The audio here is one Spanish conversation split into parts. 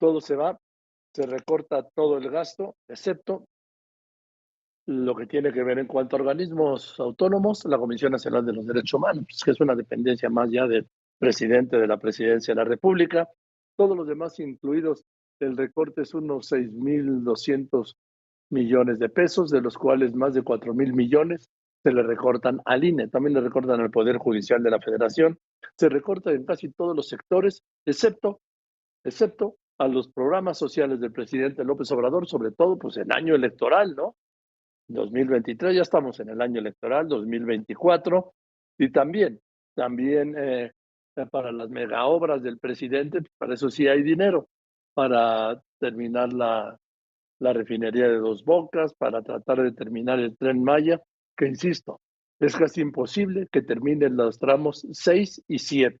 todo se va, se recorta todo el gasto, excepto lo que tiene que ver en cuanto a organismos autónomos, la Comisión Nacional de los Derechos Humanos, que es una dependencia más ya del presidente de la presidencia de la República. Todos los demás incluidos, el recorte es unos 6.200 millones de pesos, de los cuales más de 4.000 millones se le recortan al INE, también le recortan al Poder Judicial de la Federación, se recorta en casi todos los sectores, excepto, excepto a los programas sociales del presidente López Obrador, sobre todo pues en año electoral, ¿no? 2023, ya estamos en el año electoral, 2024, y también, también eh, para las mega obras del presidente, para eso sí hay dinero, para terminar la, la refinería de Dos Bocas, para tratar de terminar el tren Maya, que insisto, es casi imposible que terminen los tramos 6 y 7.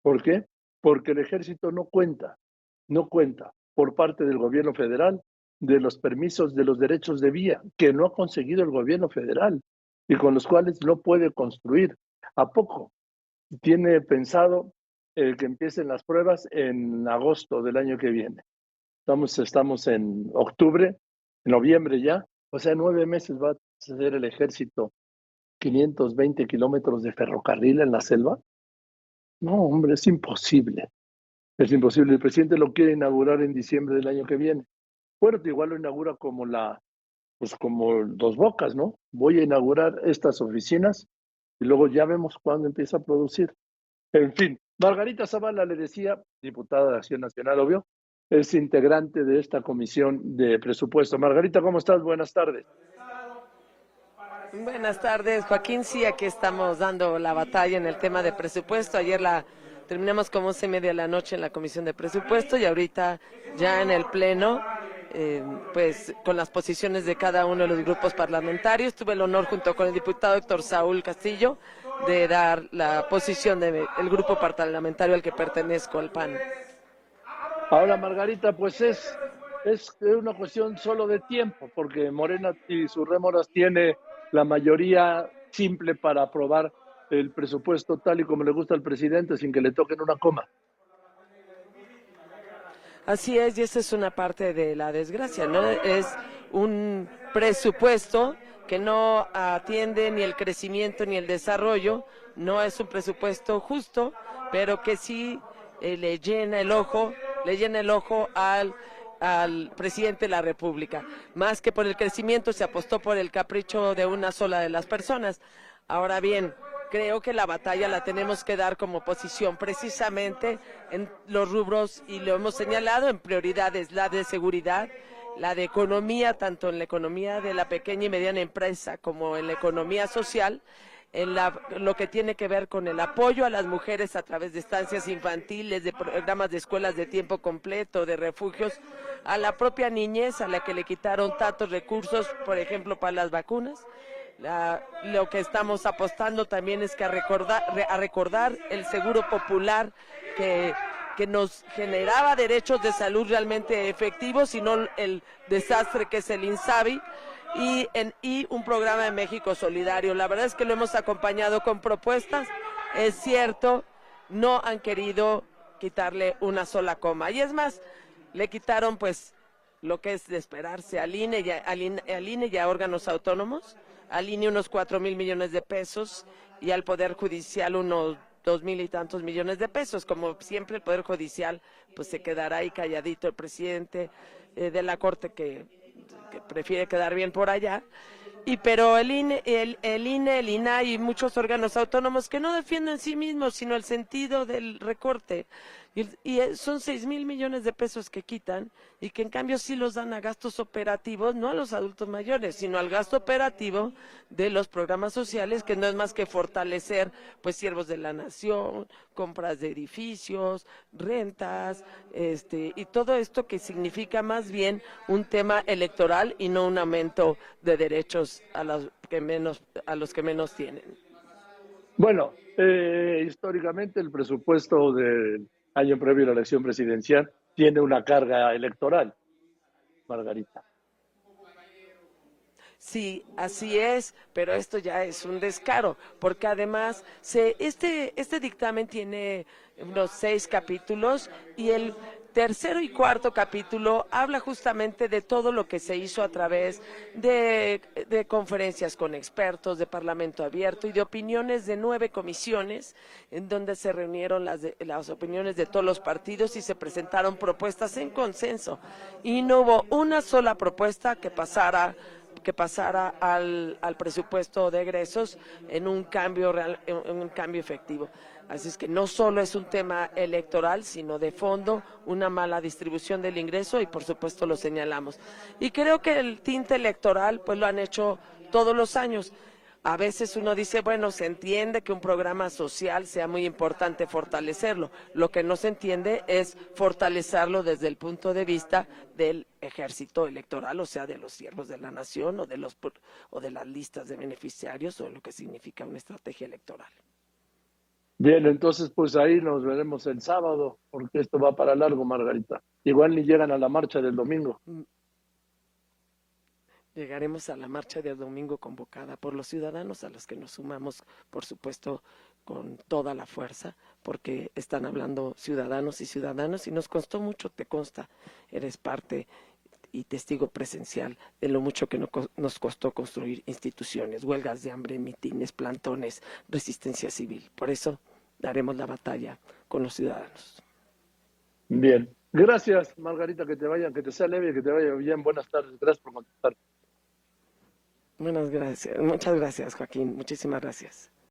¿Por qué? Porque el ejército no cuenta, no cuenta por parte del gobierno federal de los permisos de los derechos de vía que no ha conseguido el gobierno federal y con los cuales no puede construir. ¿A poco? Tiene pensado el que empiecen las pruebas en agosto del año que viene. Estamos, estamos en octubre, en noviembre ya, o sea, nueve meses va a hacer el ejército 520 kilómetros de ferrocarril en la selva. No, hombre, es imposible. Es imposible. El presidente lo quiere inaugurar en diciembre del año que viene. Fuerte igual lo inaugura como la, pues como dos bocas, ¿no? Voy a inaugurar estas oficinas y luego ya vemos cuándo empieza a producir. En fin, Margarita Zavala le decía, diputada de Acción Nacional, obvio, es integrante de esta comisión de presupuesto. Margarita, ¿cómo estás? Buenas tardes. Buenas tardes, Joaquín. Sí, aquí estamos dando la batalla en el tema de presupuesto. Ayer la terminamos como once y media de la noche en la comisión de presupuesto y ahorita ya en el pleno eh, pues con las posiciones de cada uno de los grupos parlamentarios. Tuve el honor junto con el diputado Héctor Saúl Castillo de dar la posición del grupo parlamentario al que pertenezco, al PAN. Ahora, Margarita, pues es, es una cuestión solo de tiempo, porque Morena y sus rémoras tiene la mayoría simple para aprobar el presupuesto tal y como le gusta al presidente sin que le toquen una coma. Así es, y esa es una parte de la desgracia, ¿no? Es un presupuesto que no atiende ni el crecimiento ni el desarrollo, no es un presupuesto justo, pero que sí eh, le llena el ojo, le llena el ojo al al presidente de la República. Más que por el crecimiento, se apostó por el capricho de una sola de las personas. Ahora bien, creo que la batalla la tenemos que dar como posición precisamente en los rubros, y lo hemos señalado, en prioridades, la de seguridad, la de economía, tanto en la economía de la pequeña y mediana empresa como en la economía social, en lo que tiene que ver con el apoyo a las mujeres a través de estancias infantiles, de programas de escuelas de tiempo completo, de refugios, a la propia niñez a la que le quitaron tantos recursos, por ejemplo, para las vacunas. Lo que estamos apostando también es que a recordar, a recordar el seguro popular que, que nos generaba derechos de salud realmente efectivos y no el desastre que es el INSABI. Y, en, y un programa de México Solidario. La verdad es que lo hemos acompañado con propuestas. Es cierto, no han querido quitarle una sola coma. Y es más, le quitaron pues lo que es de esperarse al INE y al INE y a órganos autónomos al INE unos cuatro mil millones de pesos y al Poder Judicial unos dos mil y tantos millones de pesos. Como siempre, el Poder Judicial pues se quedará ahí calladito el presidente eh, de la Corte que, prefiere quedar bien por allá. Y pero el INE, el, el INE, el INAI y muchos órganos autónomos que no defienden sí mismos, sino el sentido del recorte. Y, eh, son seis mil millones de pesos que quitan y que en cambio sí los dan a gastos operativos, no a los adultos mayores, sino al gasto operativo de los programas sociales, que no es más que fortalecer, pues, siervos de la nación, compras de edificios, rentas, este, y todo esto que significa más bien un tema electoral y no un aumento de derechos a los que menos, a los que menos tienen. Bueno, eh, históricamente el presupuesto de año previo a la elección presidencial, tiene una carga electoral, Margarita. Sí, así es, pero esto ya es un descaro, porque además se, este, este dictamen tiene unos seis capítulos y el tercero y cuarto capítulo habla justamente de todo lo que se hizo a través de, conferencias con expertos, de Parlamento abierto y de opiniones de nueve comisiones, en donde se reunieron las, opiniones de todos los partidos y se presentaron propuestas en consenso. Y no hubo una sola propuesta que pasara que pasara al, al presupuesto de egresos en un cambio real, en un cambio efectivo. Así es que no solo es un tema electoral, sino de fondo, una mala distribución del ingreso y por supuesto lo señalamos. Y creo que el tinte electoral pues lo han hecho todos los años. A veces uno dice, bueno, se entiende que un programa social sea muy importante fortalecerlo. Lo que no se entiende es fortalecerlo desde el punto de vista del ejército electoral, o sea, de los siervos de la nación o de, los, o de las listas de beneficiarios o lo que significa una estrategia electoral. Bien, entonces pues ahí nos veremos el sábado, porque esto va para largo, Margarita. Igual ni llegan a la marcha del domingo. Mm. Llegaremos a la marcha del domingo convocada por los ciudadanos, a los que nos sumamos, por supuesto, con toda la fuerza, porque están hablando ciudadanos y ciudadanos, y nos costó mucho, te consta, eres parte y testigo presencial de lo mucho que nos costó construir instituciones, huelgas de hambre, mitines, plantones, resistencia civil. Por eso daremos la batalla con los ciudadanos. Bien. Gracias, Margarita, que te vaya, que te sea leve, que te vaya bien. Buenas tardes. Gracias por contestar. Buenas gracias. Muchas gracias, Joaquín. Muchísimas gracias.